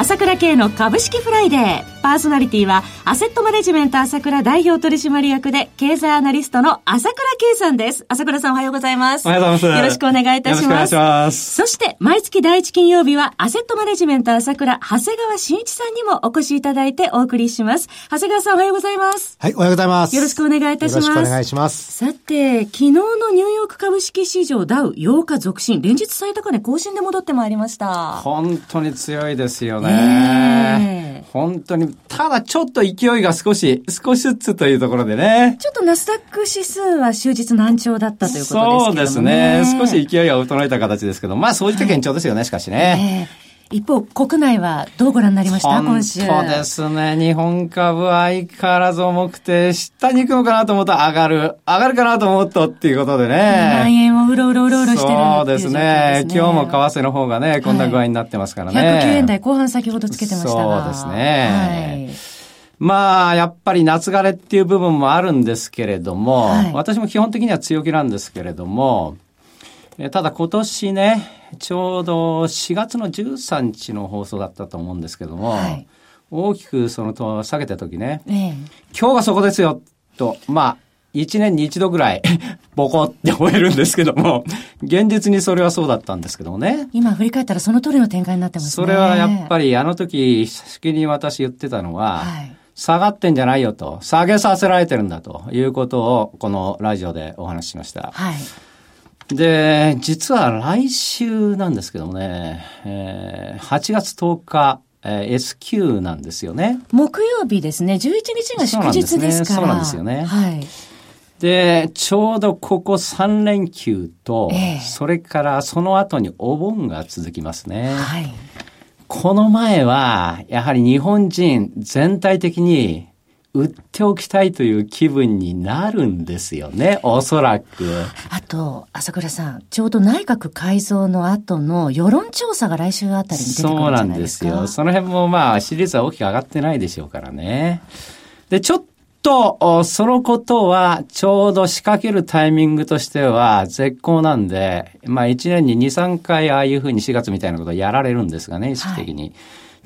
朝倉慶の株式フライデーパーソナリティは、アセットマネジメント朝倉代表取締役で、経済アナリストの朝倉慶さんです。朝倉さんおはようございます。おはようございます。よろしくお願いいたします。よろしくお願いします。そして、毎月第一金曜日は、アセットマネジメント朝倉、長谷川慎一さんにもお越しいただいてお送りします。長谷川さんおはようございます。はい、おはようございます。よろしくお願いいたします。よろしくお願いします。さて、昨日のニューヨーク株式市場ダウ8日続伸、連日最高値更新で戻ってまいりました。本当に強いですよね。本当に、ただちょっとと勢いが少し、少しずつというところでね。ちょっとナスダック指数は終日難聴だったということですけどね。そうですね。少し勢いが衰えた形ですけど、まあ、そういった堅調ですよね、しかしね。えー一方、国内はどうご覧になりました？今週。そうですね。日本株は相変わらず重くて、下に行くのかなと思うと上がる。上がるかなと思うとっていうことでね。2万円をうろうろうろうろしてるそうですね。今日も為替の方がね、こんな具合になってますからね。はい、109円台後半先ほどつけてましたが。そうですね。はいまあ、やっぱり夏枯れっていう部分もあるんですけれども、はい、私も基本的には強気なんですけれども、ただ今年ね、ちょうど4月の13日の放送だったと思うんですけども、はい、大きくそのと下げた時ね、ええ、今日がそこですよ、と、まあ、1年に一度ぐらい ボコって終えるんですけども、現実にそれはそうだったんですけどもね。今振り返ったらその通りの展開になってますね。それはやっぱりあの時、しきりに私言ってたのは、はい下がってんじゃないよと、下げさせられてるんだということを、このラジオでお話ししました。はい。で、実は来週なんですけどもね、えー、8月10日、えー、S q なんですよね。木曜日ですね。11日が祝日ですから。そうなんですね。そうなんですよね。はい。で、ちょうどここ3連休と、えー、それからその後にお盆が続きますね。はい。この前は、やはり日本人全体的に売っておきたいという気分になるんですよね、おそらく。あと、朝倉さん、ちょうど内閣改造の後の世論調査が来週あたりに出てくるんじゃないですか？そうなんですよ。その辺もまあ、支持率は大きく上がってないでしょうからね。で、ちょっと、そのことは、ちょうど仕掛けるタイミングとしては絶好なんで、まあ1年に2、3回ああいうふうに4月みたいなことをやられるんですがね、意識的に。はい、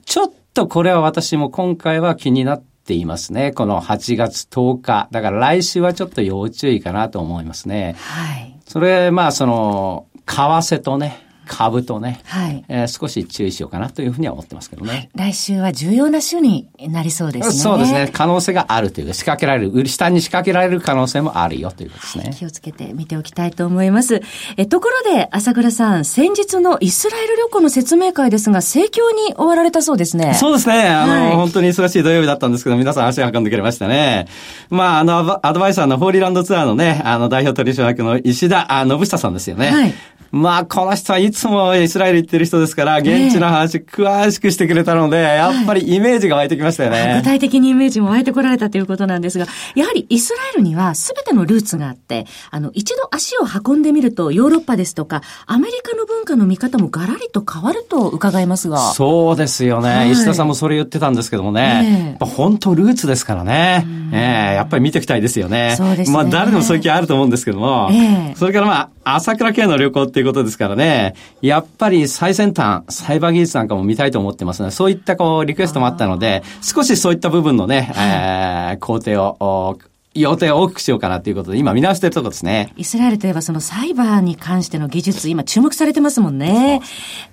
ちょっとこれは私も今回は気になっていますね。この8月10日。だから来週はちょっと要注意かなと思いますね。はい。それ、まあその、為替とね、株とね、はい、えー、少し注意しようかなというふうには思ってますけどね。来週は重要な週になりそうですね。そうですね。可能性があるというか、仕掛けられる、下に仕掛けられる可能性もあるよということですね。はい、気をつけて見ておきたいと思います。え、ところで、朝倉さん、先日のイスラエル旅行の説明会ですが、盛況に終わられたそうですね。そうですね。あの、はい、本当に忙しい土曜日だったんですけど、皆さん足を運んでくれましたね。まあ、あの、アドバイザーのホーリーランドツアーのね、あの、代表取締役の石田信久さんですよね。はい。まあ、この人はいつもイスラエル行ってる人ですから、現地の話詳しくしてくれたので、やっぱりイメージが湧いてきましたよね。具体的にイメージも湧いてこられたということなんですが、やはりイスラエルには全てのルーツがあって、あの、一度足を運んでみると、ヨーロッパですとか、アメリカの文化の見方もガラリと変わると伺いますが。そうですよね。はい、石田さんもそれ言ってたんですけどもね。えー、本当ルーツですからね。ええー、やっぱり見ていきたいですよね。そうですね。まあ、誰でもそういう気あると思うんですけども。えー、それからまあ、朝倉系の旅行っていうことですからね、やっぱり最先端、サイバー技術なんかも見たいと思ってますので、そういったこう、リクエストもあったので、少しそういった部分のね、えー、工程を、予定を大きくしようかなということで、今見直してるところですね。イスラエルといえばそのサイバーに関しての技術、今注目されてますもんね。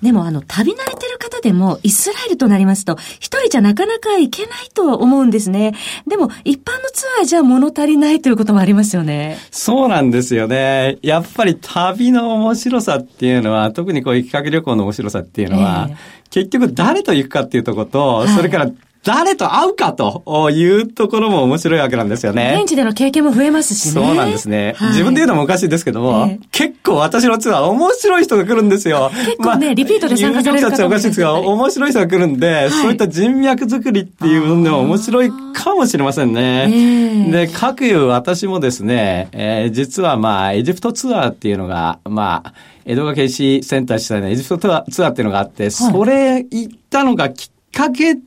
でもあの、旅慣れてる方でも、イスラエルとなりますと、一人じゃなかなか行けないと思うんですね。でも、一般のツアーじゃ物足りないということもありますよね。そうなんですよね。やっぱり旅の面白さっていうのは、特にこういう企画旅行の面白さっていうのは、えー結局誰と行くかっていうとこと、はい、それから誰と会うかというところも面白いわけなんですよね。現地での経験も増えますしね。そうなんですね。はい、自分で言うのもおかしいですけども、えー、結構私のツアー面白い人が来るんですよ。結構ね、まあ、リピートで参加される方もおかしいですが、面白い人が来るんで、はい、そういった人脈作りっていうのでも面白いかもしれませんね。えー、で、各いう私もですね、えー、実はまあ、エジプトツアーっていうのが、まあ、江戸川警視センター主催のエジプトツアーツアーっていうのがあって、はい、それ行ったのがきっかけで、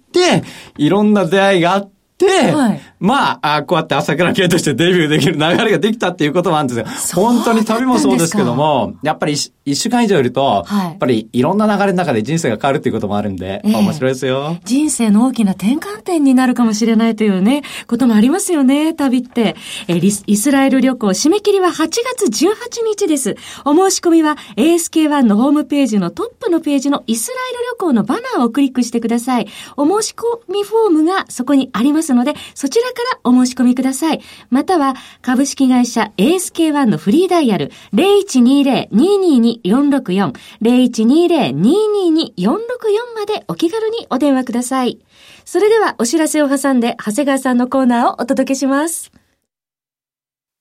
いろんな出会いがあって、はい、まあ、あこうやって朝倉系としてデビューできる流れができたっていうこともあるんですよ。本当に旅もそうですけども、やっぱり一週間以上いると、はい、やっぱりいろんな流れの中で人生が変わるっていうこともあるんで、えー、面白いですよ。人生の大きな転換点になるかもしれないというね、こともありますよね、旅って。えー、イスラエル旅行、締め切りは8月18日です。お申し込みは ASK1 のホームページのトップのページのイスラエル旅行のバナーをクリックしてください。お申し込みフォームがそこにありますので、そちらからお申し込みください。または、株式会社 ASK1 のフリーダイヤル0120-222-464 0120-222-464までお気軽にお電話ください。それではお知らせを挟んで、長谷川さんのコーナーをお届けします。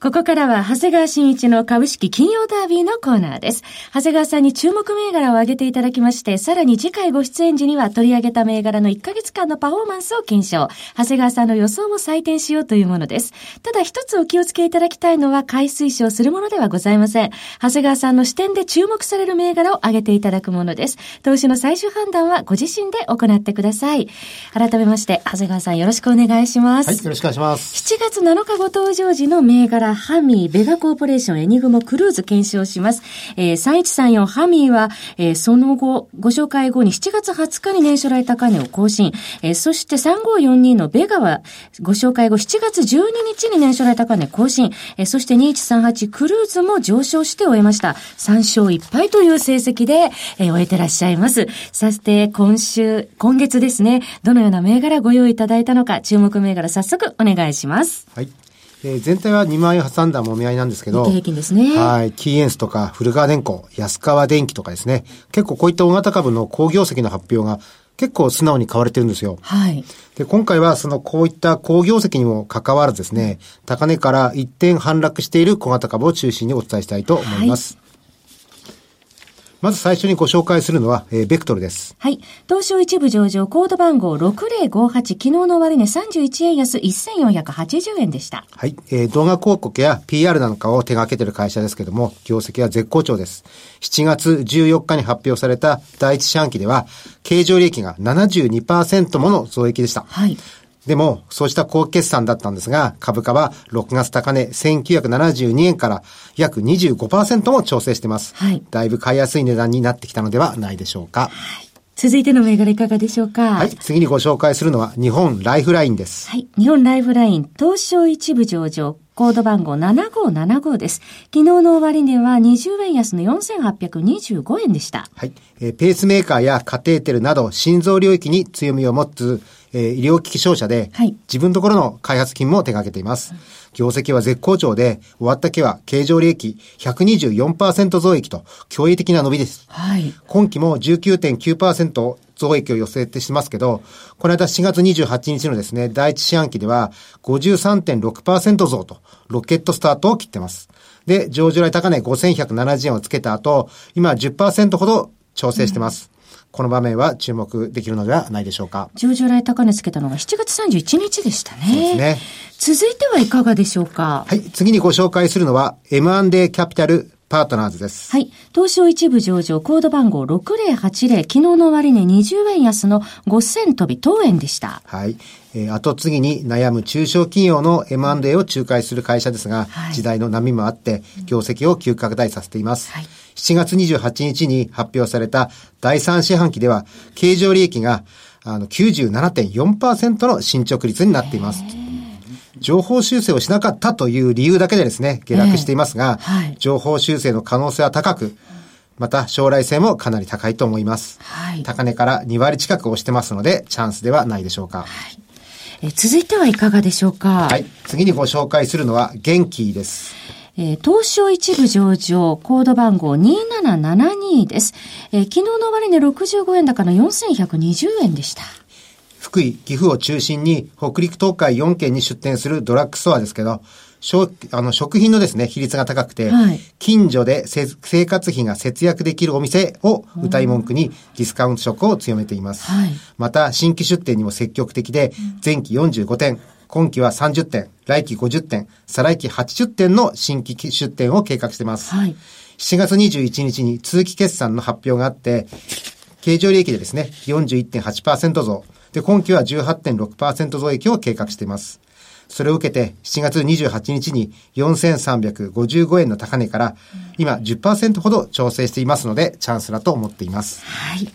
ここからは、長谷川新一の株式金曜ダービーのコーナーです。長谷川さんに注目銘柄を挙げていただきまして、さらに次回ご出演時には取り上げた銘柄の1ヶ月間のパフォーマンスを検証。長谷川さんの予想も採点しようというものです。ただ一つお気をつけいただきたいのは、買い推奨するものではございません。長谷川さんの視点で注目される銘柄を挙げていただくものです。投資の最終判断はご自身で行ってください。改めまして、長谷川さんよろしくお願いします。はい、よろしくお願いします。7月7日ご登場時の銘柄、ハミー、ベガコーポレーションエニグモクルーズ検証します。えー、3134ハミーは、えー、その後、ご紹介後に7月20日に年初来高値を更新。えー、そして3542のベガは、ご紹介後7月12日に年初来高値更新。えー、そして2138クルーズも上昇して終えました。3勝1敗という成績で、えー、終えてらっしゃいます。そして今週、今月ですね、どのような銘柄ご用意いただいたのか、注目銘柄早速お願いします。はい。えー、全体は2万円挟んだもみ合いなんですけど、平均ですね。はい。キーエンスとか、古川電工、安川電機とかですね、結構こういった大型株の好業績の発表が結構素直に買われてるんですよ。はい。で、今回はそのこういった好業績にも関わらずですね、高値から一点反落している小型株を中心にお伝えしたいと思います。はいまず最初にご紹介するのは、えー、ベクトルです。はい。東証一部上場コード番号6058、昨日の終値31円安1480円でした。はい。えー、動画広告や PR なんかを手掛けている会社ですけども、業績は絶好調です。7月14日に発表された第一四半期では、経常利益が72%もの増益でした。はい。でも、そうした高決算だったんですが、株価は6月高値1972円から約25%も調整しています。はい。だいぶ買いやすい値段になってきたのではないでしょうか。はい。続いての銘柄いかがでしょうか？はい。次にご紹介するのは日本ライフラインです。はい。日本ライフライン、東証一部上場、コード番号7575です。昨日の終値は20円安の4825円でした。はい。えー、ペースメーカーやカテーテルなど心臓領域に強みを持つえー、医療機器商社で、はい、自分のところの開発金も手掛けています。業績は絶好調で、終わった期は経常利益124%増益と驚異的な伸びです。はい、今期も19.9%増益を寄せてしますけど、この間4月28日のですね、第一四半期では53.6%増と、ロケットスタートを切ってます。で、上場来高値5170円をつけた後、今10%ほど調整してます。うんこの場面は注目できるのではないでしょうか。上場来高値つけたのが7月31日でしたね。そうですね。続いてはいかがでしょうか？はい。次にご紹介するのは M&A キャピタルパートナーズです。はい。東証一部上場コード番号6080、昨日の終値20円安の5000飛び当円でした。はい。えー、後継ぎに悩む中小企業の M&A を仲介する会社ですが、はい、時代の波もあって、業績を急拡大させています。はい、7月28日に発表された第3四半期では、経常利益があの97.4%の進捗率になっています。情報修正をしなかったという理由だけでですね、下落していますが、えーはい、情報修正の可能性は高く、また将来性もかなり高いと思います。はい、高値から2割近く押してますので、チャンスではないでしょうか。はい、え続いてはいかがでしょうか？はい。次にご紹介するのは、元気です。えー、東証一部上場、コード番号2772です。えー、昨日の終値65円高の4120円でした。福井、岐阜を中心に北陸東海4県に出店するドラッグストアですけど、あの食品のですね、比率が高くて、はい、近所で生活費が節約できるお店を歌い文句にディスカウント色を強めています。はい、また、新規出店にも積極的で、前期45点、今期は30点、来期50点、再来期80点の新規出店を計画しています。はい、7月21日に通期決算の発表があって、経常利益でですね、41.8%増、で、今期は18.6%増益を計画しています。それを受けて、7月28日に4355円の高値から、今10%ほど調整していますので、チャンスだと思っています。はい。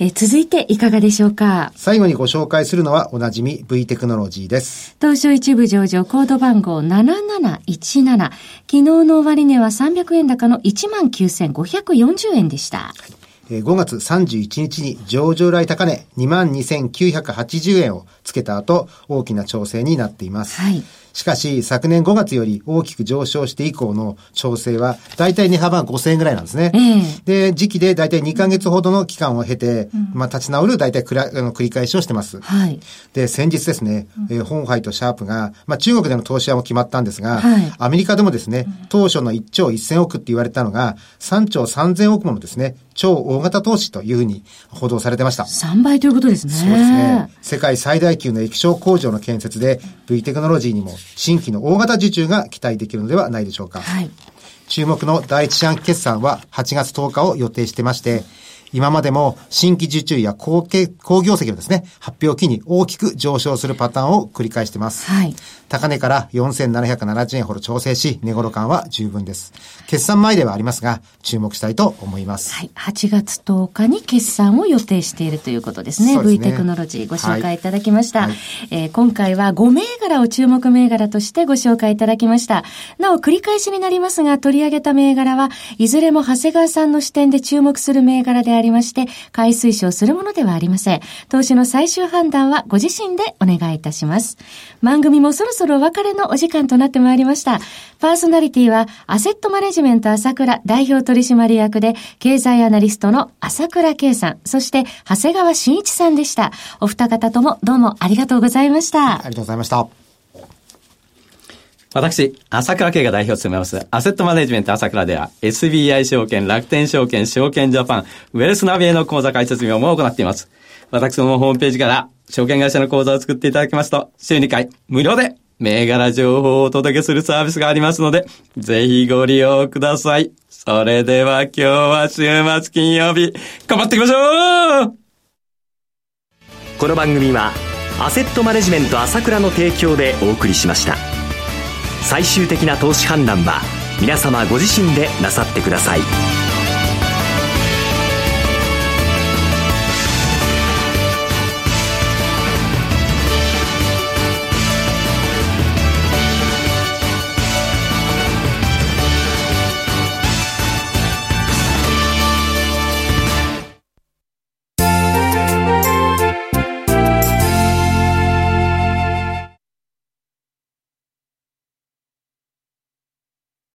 え続いていかがでしょうか？最後にご紹介するのはおなじみ V テクノロジーです。東証一部上場コード番号7717。昨日の終値は300円高の19,540円でした。はい5月31日に上場来高値22,980円をつけた後、大きな調整になっています。はい。しかし、昨年5月より大きく上昇して以降の調整は、だいたい値幅が5000円ぐらいなんですね。えー、で、時期でだいたい2ヶ月ほどの期間を経て、うん、まあ、立ち直るだいたいくらあの繰り返しをしてます。はい。で、先日ですね、えー、本杯とシャープが、まあ、中国での投資はも決まったんですが、はい、アメリカでもですね、当初の1兆1000億って言われたのが、3兆3000億ものですね、超大型投資というふうに報道されてました。3倍ということですね。そうですね。世界最大級の液晶工場の建設で V テクノロジーにも新規の大型受注が期待できるのではないでしょうか。はい。注目の第一四半期決算は8月10日を予定してまして、今までも新規受注や高高業績のですね、発表期に大きく上昇するパターンを繰り返しています。はい。高値から4770円ほど調整し、値頃感は十分です。決算前ではありますが、注目したいと思います。はい。8月10日に決算を予定しているということですね。すね V テクノロジーご紹介いただきました。はいはい、えー、今回は5銘柄を注目銘柄としてご紹介いただきました。なお、繰り返しになりますが、取り上げた銘柄は、いずれも長谷川さんの視点で注目する銘柄でありりまして、買い推奨するものではありません。投資の最終判断はご自身でお願いいたします。番組もそろそろお別れのお時間となってまいりました。パーソナリティは、アセットマネジメント朝倉代表取締役で、経済アナリストの朝倉圭さん、そして長谷川慎一さんでした。お二方ともどうもありがとうございました。ありがとうございました。私、朝倉慶が代表を務めます、アセットマネジメント朝倉では、SBI 証券、楽天証券、証券ジャパン、ウェルスナビエの口座開設業も行っています。私どもホームページから、証券会社の口座を作っていただきますと、週2回、無料で、銘柄情報をお届けするサービスがありますので、ぜひご利用ください。それでは今日は週末金曜日、頑張っていきましょうこの番組は、アセットマネジメント朝倉の提供でお送りしました。最終的な投資判断は皆様ご自身でなさってください